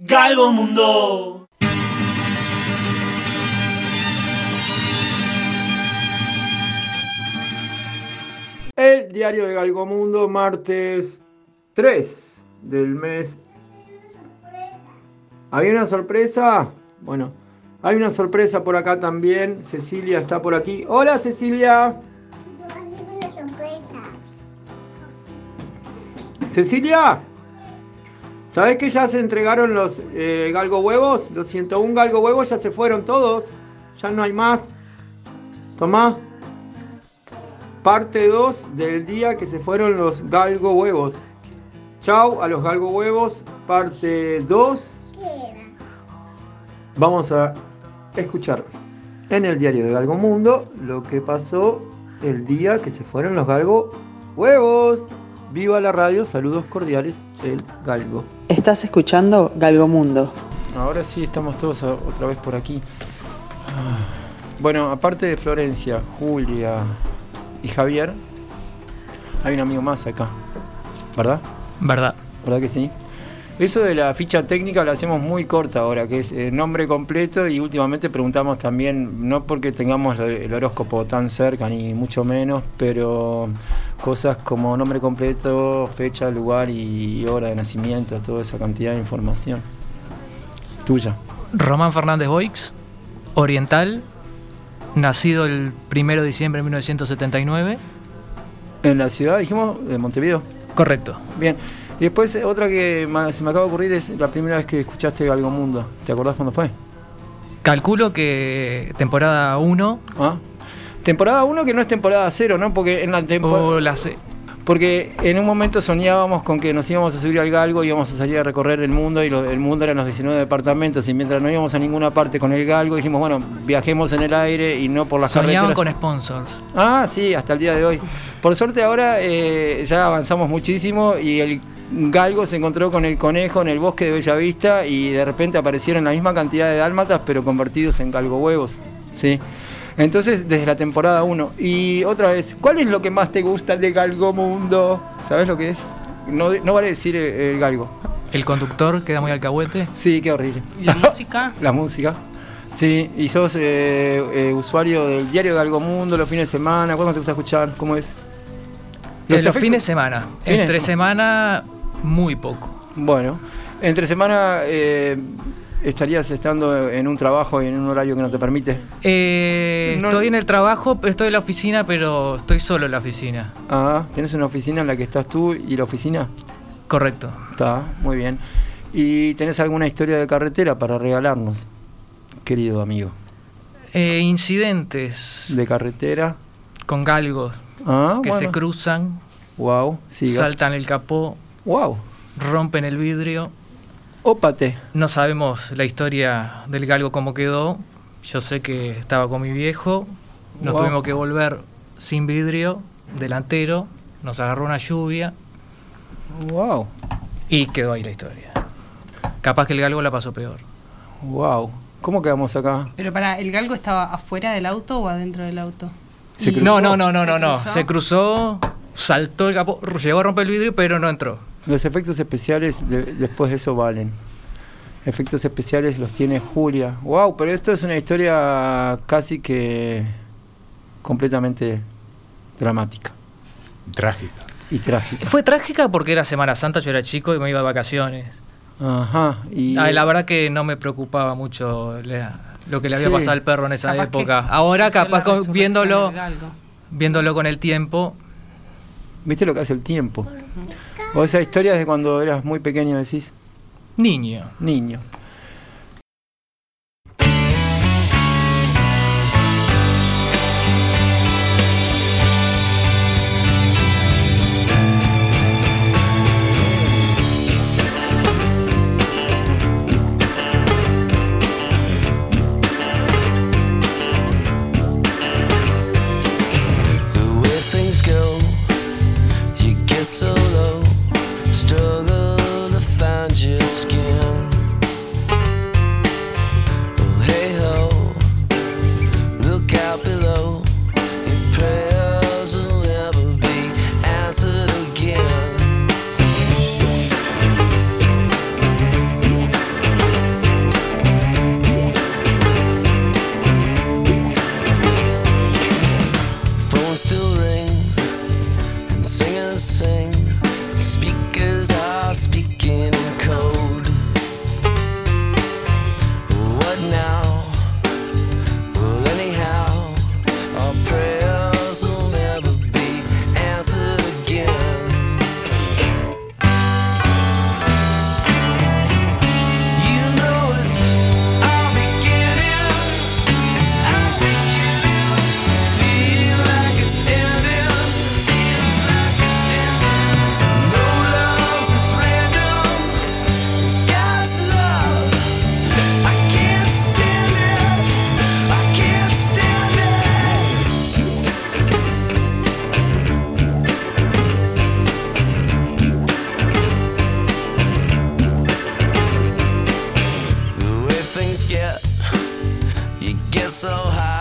Galgo Mundo. El diario de Galgomundo, martes 3 del mes. ¿Había una sorpresa? Bueno, hay una sorpresa por acá también. Cecilia está por aquí. Hola Cecilia. Cecilia, ¿sabes que ya se entregaron los eh, galgo huevos? Los 101 galgo huevos ya se fueron todos. Ya no hay más. Tomá. Parte 2 del día que se fueron los galgo huevos. Chau a los galgo huevos. Parte 2. Vamos a escuchar en el diario de Galgo Mundo lo que pasó el día que se fueron los galgo huevos. Viva la radio, saludos cordiales, el galgo. Estás escuchando Galgomundo. Ahora sí estamos todos otra vez por aquí. Ah, Bueno, aparte de Florencia, Julia y Javier, hay un amigo más acá, ¿verdad? Verdad. ¿Verdad que sí? Eso de la ficha técnica la hacemos muy corta ahora, que es eh, nombre completo y últimamente preguntamos también, no porque tengamos el el horóscopo tan cerca ni mucho menos, pero cosas como nombre completo, fecha, lugar y hora de nacimiento, toda esa cantidad de información. Tuya. Román Fernández Boix, oriental, nacido el 1 de diciembre de 1979. En la ciudad, dijimos, de Montevideo. Correcto. Bien. Y después eh, otra que se me acaba de ocurrir es la primera vez que escuchaste Algo Mundo. ¿Te acordás cuándo fue? Calculo que temporada 1 ¿Ah? Temporada 1 que no es temporada 0, ¿no? Porque en la temporada... o la se- Porque en un momento soñábamos con que nos íbamos a subir al galgo y íbamos a salir a recorrer el mundo y lo- el mundo eran los 19 departamentos y mientras no íbamos a ninguna parte con el galgo dijimos, bueno, viajemos en el aire y no por las soñaban carreteras. con sponsors. Ah, sí, hasta el día de hoy. Por suerte ahora eh, ya avanzamos muchísimo y el galgo se encontró con el conejo en el bosque de Bellavista y de repente aparecieron la misma cantidad de dálmatas pero convertidos en galgo huevos. ¿sí? Entonces, desde la temporada 1. Y otra vez, ¿cuál es lo que más te gusta de Galgo Mundo? ¿Sabes lo que es? No, no vale decir el, el galgo. El conductor queda muy alcahuete. Sí, qué horrible. La música. La música. Sí, y sos eh, eh, usuario del diario de Algo Mundo los fines de semana. ¿Cuándo te gusta escuchar? ¿Cómo es? En los efectos- fines de semana. Fines Entre semana, muy poco. Bueno, entre semana eh, estarías estando en un trabajo y en un horario que no te permite. Eh, No- Estoy en el trabajo, estoy en la oficina, pero estoy solo en la oficina. Ah, ¿tenés una oficina en la que estás tú y la oficina? Correcto. Está, muy bien. ¿Y tenés alguna historia de carretera para regalarnos, querido amigo? Eh, incidentes De carretera. con galgos Ah, que bueno. se cruzan, Wow, siga. saltan el capó, Wow, rompen el vidrio. Ópate. No sabemos la historia del galgo cómo quedó. Yo sé que estaba con mi viejo. Nos Wow. tuvimos que volver sin vidrio, delantero. Nos agarró una lluvia Wow, y quedó ahí la historia. Capaz que el galgo la pasó peor. wow. ¿Cómo quedamos acá? Pero para, ¿el galgo estaba afuera del auto o adentro del auto? Se Y- cruzó. No, no, no, no, ¿Se no, no. cruzó? Se cruzó, saltó el capó, llegó a romper el vidrio, pero no entró. Los efectos especiales de- después de eso valen. Efectos especiales los tiene Julia. Wow, pero esto es una historia casi que completamente dramática Trágica. y trágica. Fue trágica porque era Semana Santa, yo era chico y me iba de vacaciones. Ajá. Y la verdad que no me preocupaba mucho la- lo que le había Sí. pasado al perro en esa Capaz que época. Ahora capaz con- viéndolo, viéndolo con el tiempo, ¿Viste lo que hace el tiempo? O esa historia es de cuando eras muy pequeño, decís, niño. niño. So high.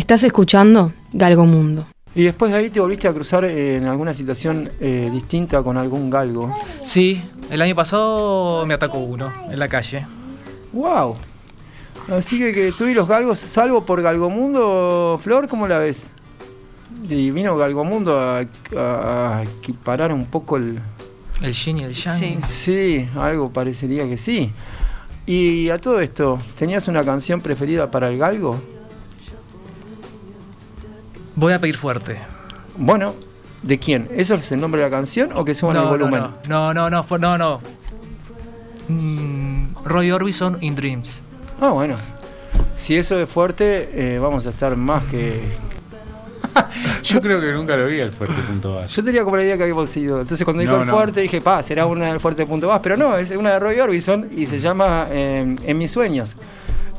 Estás escuchando Galgo Mundo. Y después de ahí te volviste a cruzar en alguna situación eh, distinta con algún galgo. Sí, el año pasado me atacó uno en la calle. ¡Wow! Así que, que tú y los galgos, salvo por Galgomundo, Flor, ¿cómo la ves? Y vino Galgomundo a, a, a equiparar un poco el... El yin y el yang. Sí. Sí, algo parecería que sí. Y a todo esto, ¿tenías una canción preferida para el galgo? Voy a pedir fuerte. Bueno, ¿de quién? ¿Eso es el nombre de la canción o que suban el no, volumen? no, no, no, no, fue- no, no. Mm, Roy Orbison in Dreams. Ah, bueno. Si eso es fuerte, eh, vamos a estar más que... Yo creo que nunca lo vi al fuerte punto base. Yo tenía como la idea que habíamos ido. Entonces cuando dijo No, el no. fuerte dije, pa, será una del fuerte punto más, pero no, es una de Roy Orbison y se llama eh, En mis sueños.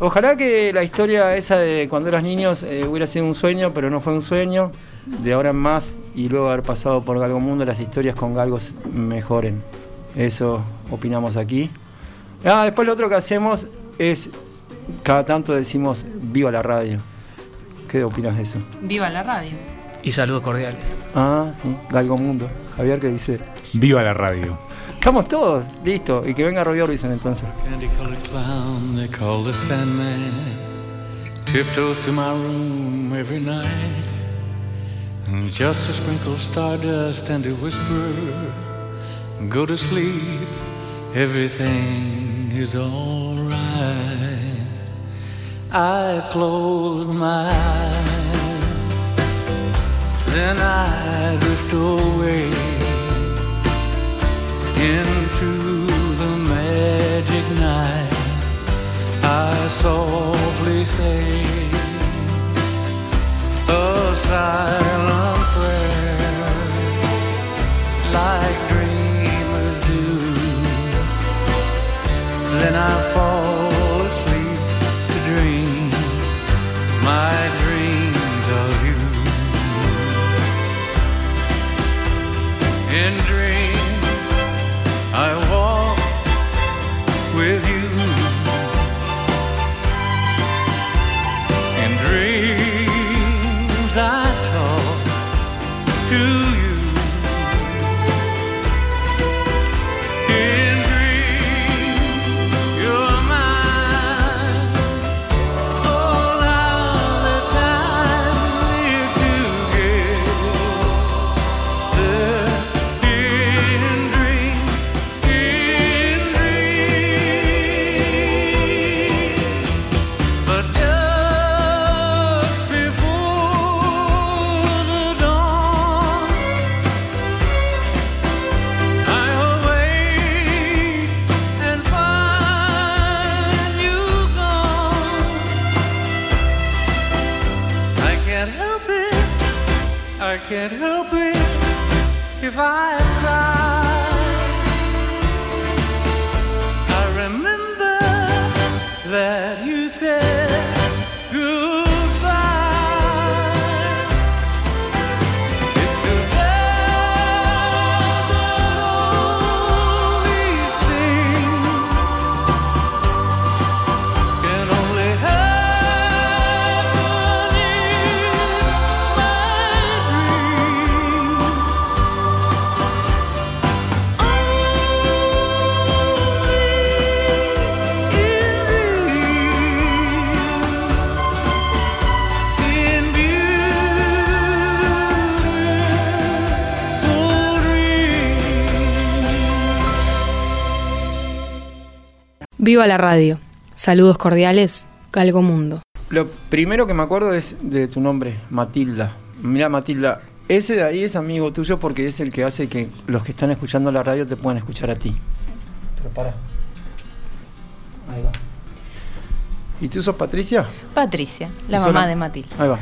Ojalá que la historia esa de cuando eras niños eh, hubiera sido un sueño, pero no fue un sueño. De ahora en más y luego haber pasado por Galgo Mundo, las historias con galgos mejoren. Eso opinamos aquí. Ah, después lo otro que hacemos es, cada tanto decimos, viva la radio. ¿Qué opinas de eso? Viva la radio. Y saludos cordiales. Ah, sí, Galgo Mundo. Javier, ¿qué dice? Viva la radio. Estamos todos, listo. Y que venga Robbie Orbison entonces. Candy colored clown they call the Sandman tiptoes to my room every night. And just to sprinkle stardust and to whisper, Go to sleep, everything is alright. I close my eyes, then I drift away into the magic night. I softly say a silent prayer, like dreamers do. Then I fall asleep to dream my dreams of you. In can't help it if I cry. Viva la radio. Saludos cordiales, Galgo Mundo. Lo primero que me acuerdo es de tu nombre, Matilda. Mira, Matilda, ese de ahí es amigo tuyo porque es el que hace que los que están escuchando la radio te puedan escuchar a ti. Pero para. Ahí va. ¿Y tú sos Patricia? Patricia, la ¿Y mamá de Matilde. Ahí va.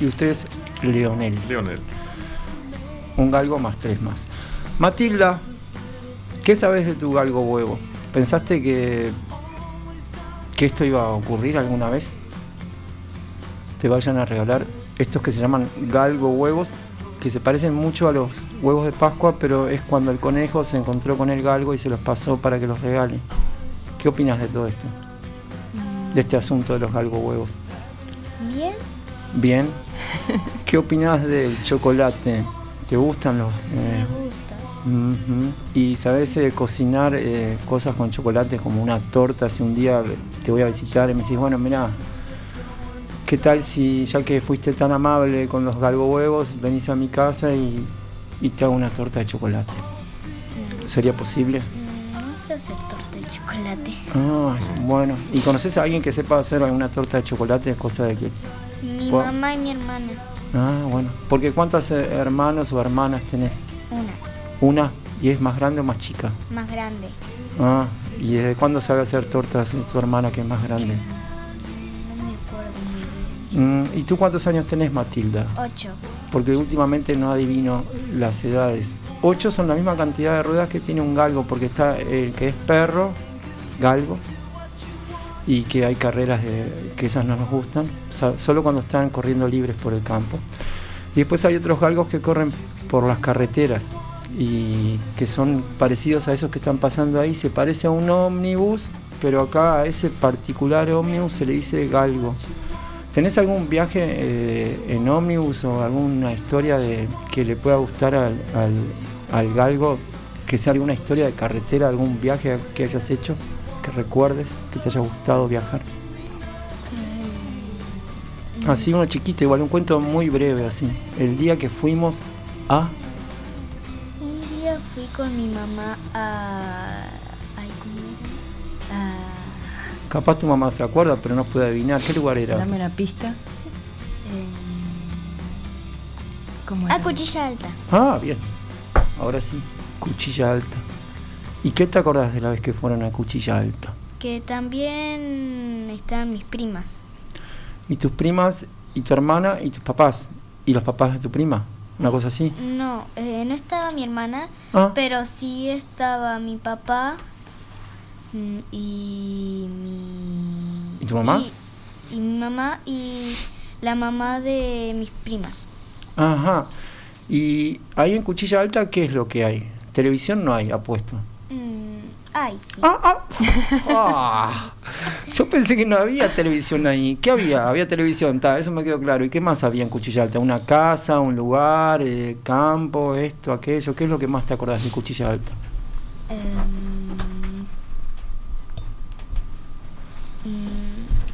Y usted es Leonel. Leonel. Un galgo más tres más. Matilda, ¿qué sabes de tu galgo huevo? ¿Pensaste que, que esto iba a ocurrir alguna vez? Te vayan a regalar estos que se llaman galgo huevos, que se parecen mucho a los huevos de Pascua, pero es cuando el conejo se encontró con el galgo y se los pasó para que los regale. ¿Qué opinas de todo esto? De este asunto de los galgo huevos. Bien. Bien. ¿Qué opinas del chocolate? ¿Te gustan los...? eh, Y sabes eh, cocinar eh, cosas con chocolate como una torta. Si un día te voy a visitar y me decís, bueno, mira, ¿qué tal si ya que fuiste tan amable con los galgo huevos, venís a mi casa y, y te hago una torta de chocolate? ¿Sería posible? Mm, No sé hacer torta de chocolate. Ah, bueno. ¿Y conoces a alguien que sepa hacer alguna torta de chocolate? Cosa de que. Mi mamá y mi hermana. Ah, bueno. Porque ¿cuántas eh, hermanos o hermanas tenés? Una, Una. ¿Y es más grande o más chica? más grande. Ah, ¿y desde cuándo sabe hacer tortas tu hermana que es más grande? No me acuerdo. Mm, ¿Y tú cuántos años tenés, Matilda? Ocho. Porque últimamente no adivino las edades. Ocho son la misma cantidad de ruedas que tiene un galgo, porque está el que es perro, galgo, y que hay carreras de, que esas no nos gustan, o sea, solo cuando están corriendo libres por el campo. Y después hay otros galgos que corren por las carreteras y que son parecidos a esos que están pasando ahí. Se parece a un ómnibus, pero acá a ese particular ómnibus se le dice galgo. ¿Tenés algún viaje eh, en ómnibus o alguna historia de, que le pueda gustar al, al- al galgo? Que sea alguna historia de carretera, algún viaje que hayas hecho, que recuerdes, que te haya gustado viajar. Así uno chiquito, igual un cuento muy breve así. El día que fuimos a... Día fui con mi mamá a. Ay, ¿cómo era? A. Capaz tu mamá se acuerda, pero no puede adivinar. ¿Qué lugar era? Dame una pista. em, ¿Cómo a era? Cuchilla Alta. Ah, bien. Ahora sí, Cuchilla Alta. ¿Y qué te acordás de la vez que fueron a Cuchilla Alta? Que también estaban mis primas. ¿Y tus primas, y tu hermana, y tus papás? ¿Y los papás de tu prima? ¿Una cosa así? No, eh, no estaba mi hermana, Ah. pero sí estaba mi papá mm, y mi. ¿Y tu mamá? Y, y mi mamá y la mamá de mis primas. Ajá. ¿Y ahí en Cuchilla Alta qué es lo que hay? Televisión no hay, apuesto. Ay, sí. Ah, yo pensé que no había televisión ahí. ¿Qué había? Había televisión, ta, eso me quedó claro. ¿Y qué más había en Cuchilla Alta? ¿Una casa, un lugar, eh, campo, esto, aquello? ¿Qué es lo que más te acordás de Cuchilla Alta? Em,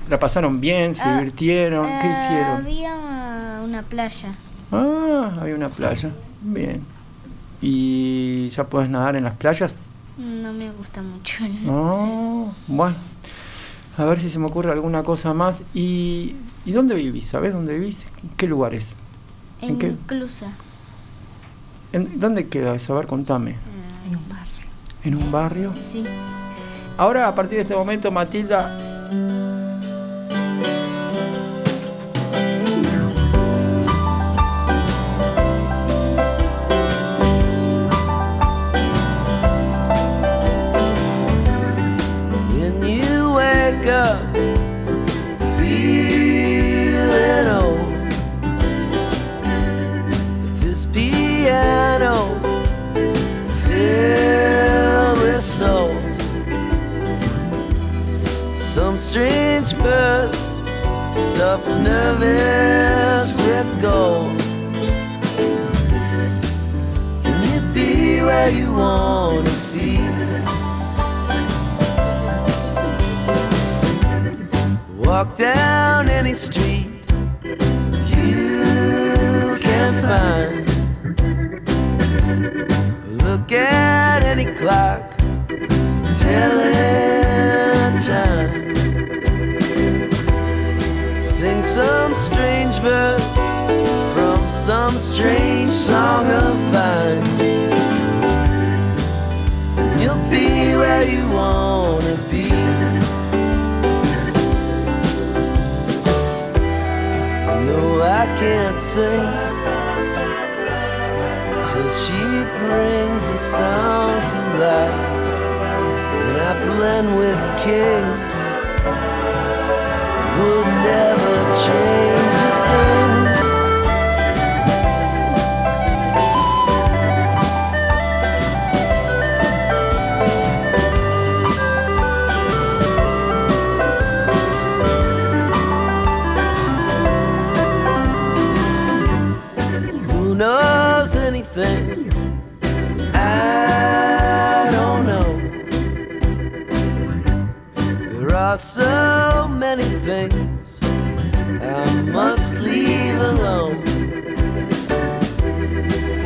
¿La pasaron bien? ¿Se Ah, divirtieron? ¿Qué hicieron? Había una playa. Ah, había una playa. Bien. ¿Y ya puedes nadar en las playas? No me gusta mucho. No, bueno. A ver si se me ocurre alguna cosa más. ¿Y, ¿y dónde vivís? ¿Sabés dónde vivís? ¿En qué lugares? ¿En qué? Inclusa. ¿En ¿Dónde queda eso? A ver, contame. En un barrio. ¿En un barrio? Sí. Ahora, a partir de este momento, Matilda. feeling old. This piano filled with souls, some strange birds stuffed nervous with gold. Can you be where you want? Walk down any street you can find. Look at any clock, telling time. Sing some strange verse from some strange song sing till she brings the sound to life. And I blend with kings, are so many things I must leave alone.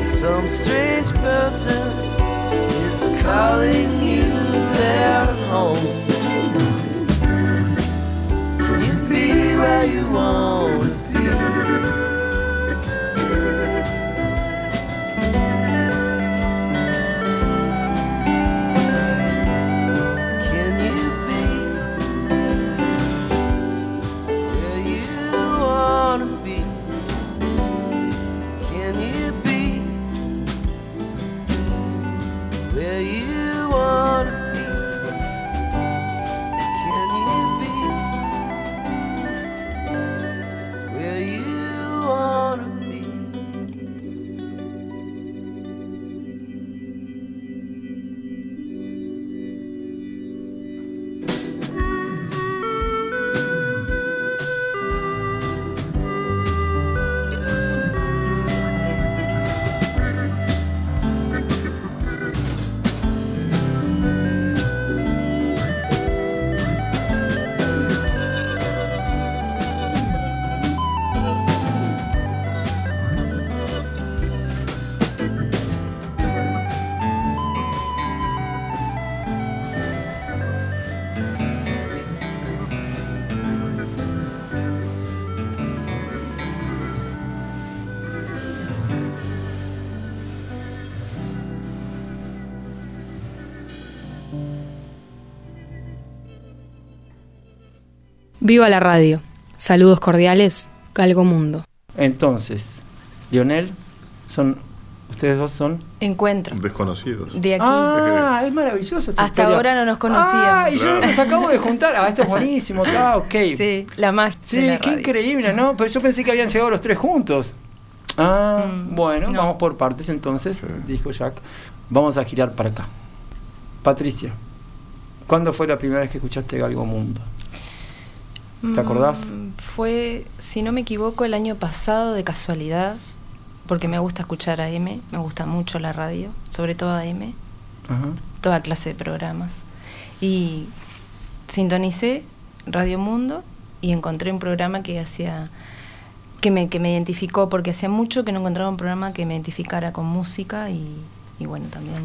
Some strange person is calling you their home. Can you be where you want Viva la radio. Saludos cordiales, Galgo Mundo. Entonces, Lionel, son ustedes dos son Encuentro. Desconocidos. De aquí. Ah, es maravilloso esta Hasta historia. ahora no nos conocíamos. Ah, y yo nos acabo de juntar. Ah, esto es buenísimo. Ah, ok. Sí, la magia. Sí, de la qué radio. increíble, ¿no? Pero yo pensé que habían llegado los tres juntos. Ah, Mm, bueno, no. vamos por partes entonces, dijo Jack. Vamos a girar para acá. Patricia, ¿cuándo fue la primera vez que escuchaste Galgo Mundo? ¿Te acordás? Mm, Fue, si no me equivoco, el año pasado de casualidad, porque me gusta escuchar a M, me gusta mucho la radio, sobre todo a M, Ajá. toda clase de programas. Y sintonicé Radio Mundo y encontré un programa que hacía que me, que me identificó, porque hacía mucho que no encontraba un programa que me identificara con música y, y bueno, también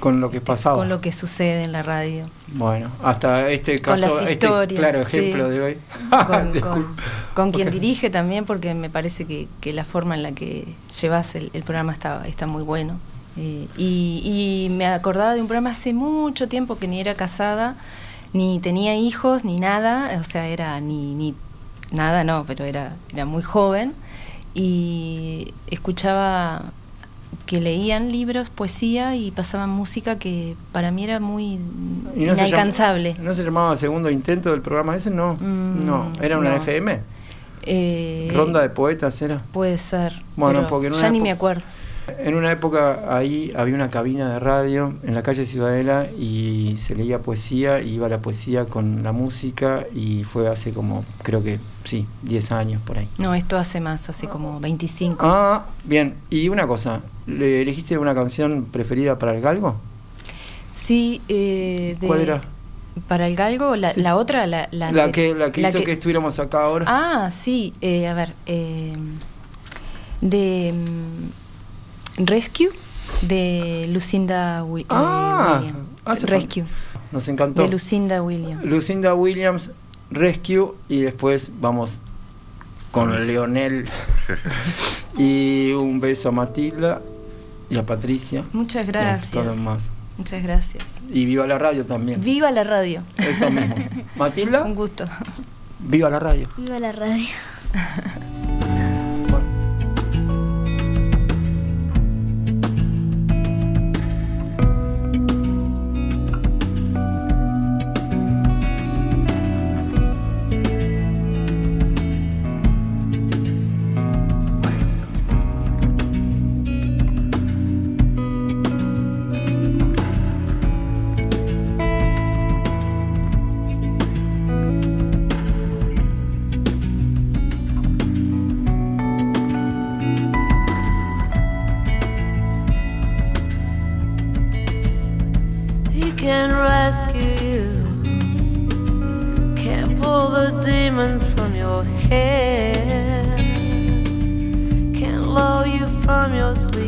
Con lo que pasaba. con lo que sucede en la radio. Bueno, hasta este Con caso, las este historias, claro sí. ejemplo de hoy. con, con- con quien dirige también, porque me parece que, que la forma en la que llevas el, el programa está, está muy bueno. Eh, y, y me acordaba de un programa hace mucho tiempo que ni era casada, ni tenía hijos, ni nada, o sea, era ni, ni nada, no, pero era, era muy joven. Y escuchaba que leían libros, poesía y pasaban música que para mí era muy ¿Y no se inalcanzable. llama- ¿No se llamaba segundo intento del programa ese? No. Mm, no, era una no. FM. Eh, Ronda de poetas era. Puede ser. Bueno, porque en ya ni me acuerdo. En una época ahí había una cabina de radio en la calle Ciudadela y se leía poesía y iba la poesía con la música y fue hace como, creo que sí, 10 años por ahí. No, esto hace más, hace como 25. Ah, bien. Y una cosa, ¿le elegiste una canción preferida para el galgo? Sí, eh, de- ¿Cuál era? Para el galgo, la, Sí. la otra, la, la, La que, la que hizo que... estuviéramos acá ahora. Ah, sí, eh, a ver, eh, de mm, Rescue, de Lucinda Wi- eh, Ah, Williams. hace Rescue, Nos encantó. de Lucinda Williams. Lucinda Williams, Rescue y después vamos con Leonel. y un beso a Matilda y a Patricia. Muchas y a todos gracias. los más. Muchas gracias. Y viva la radio también. Viva la radio. Eso mismo. Matilda, Un gusto. viva la radio. Viva la radio.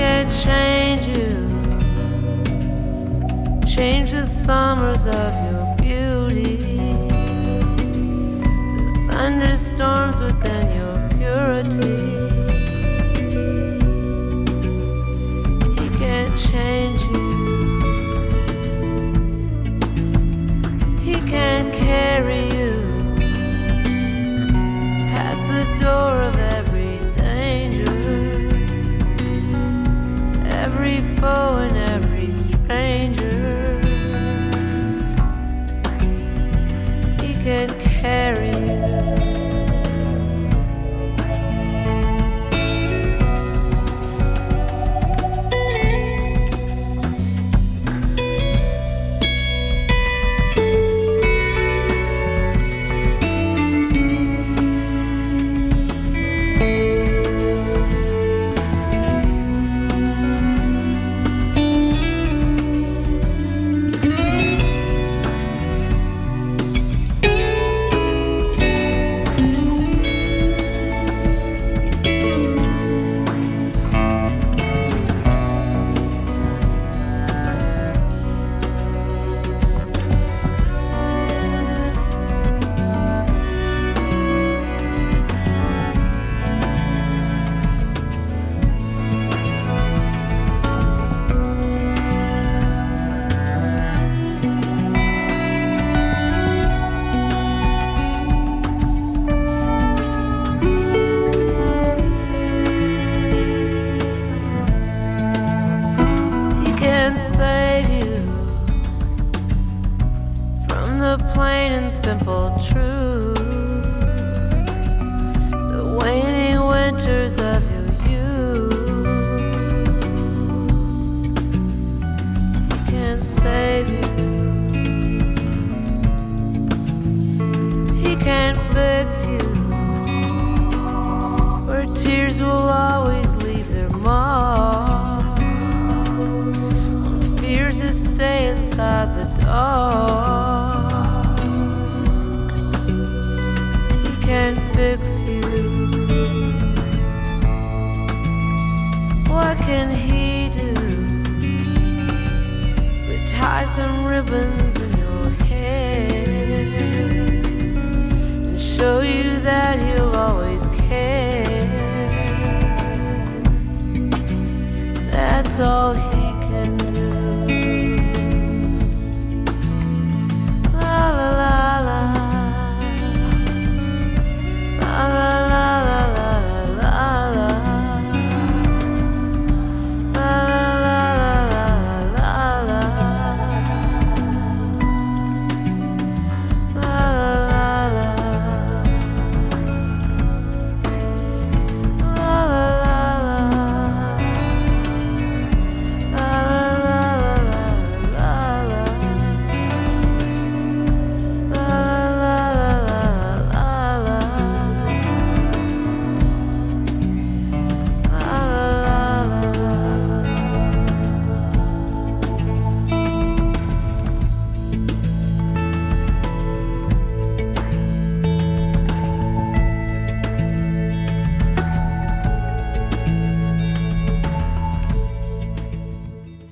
can. Change you. Change the summers of your beauty. The thunderstorms within your purity. He can change you. He can carry stay inside the dark. He can't fix you. What can he do? But tie some ribbons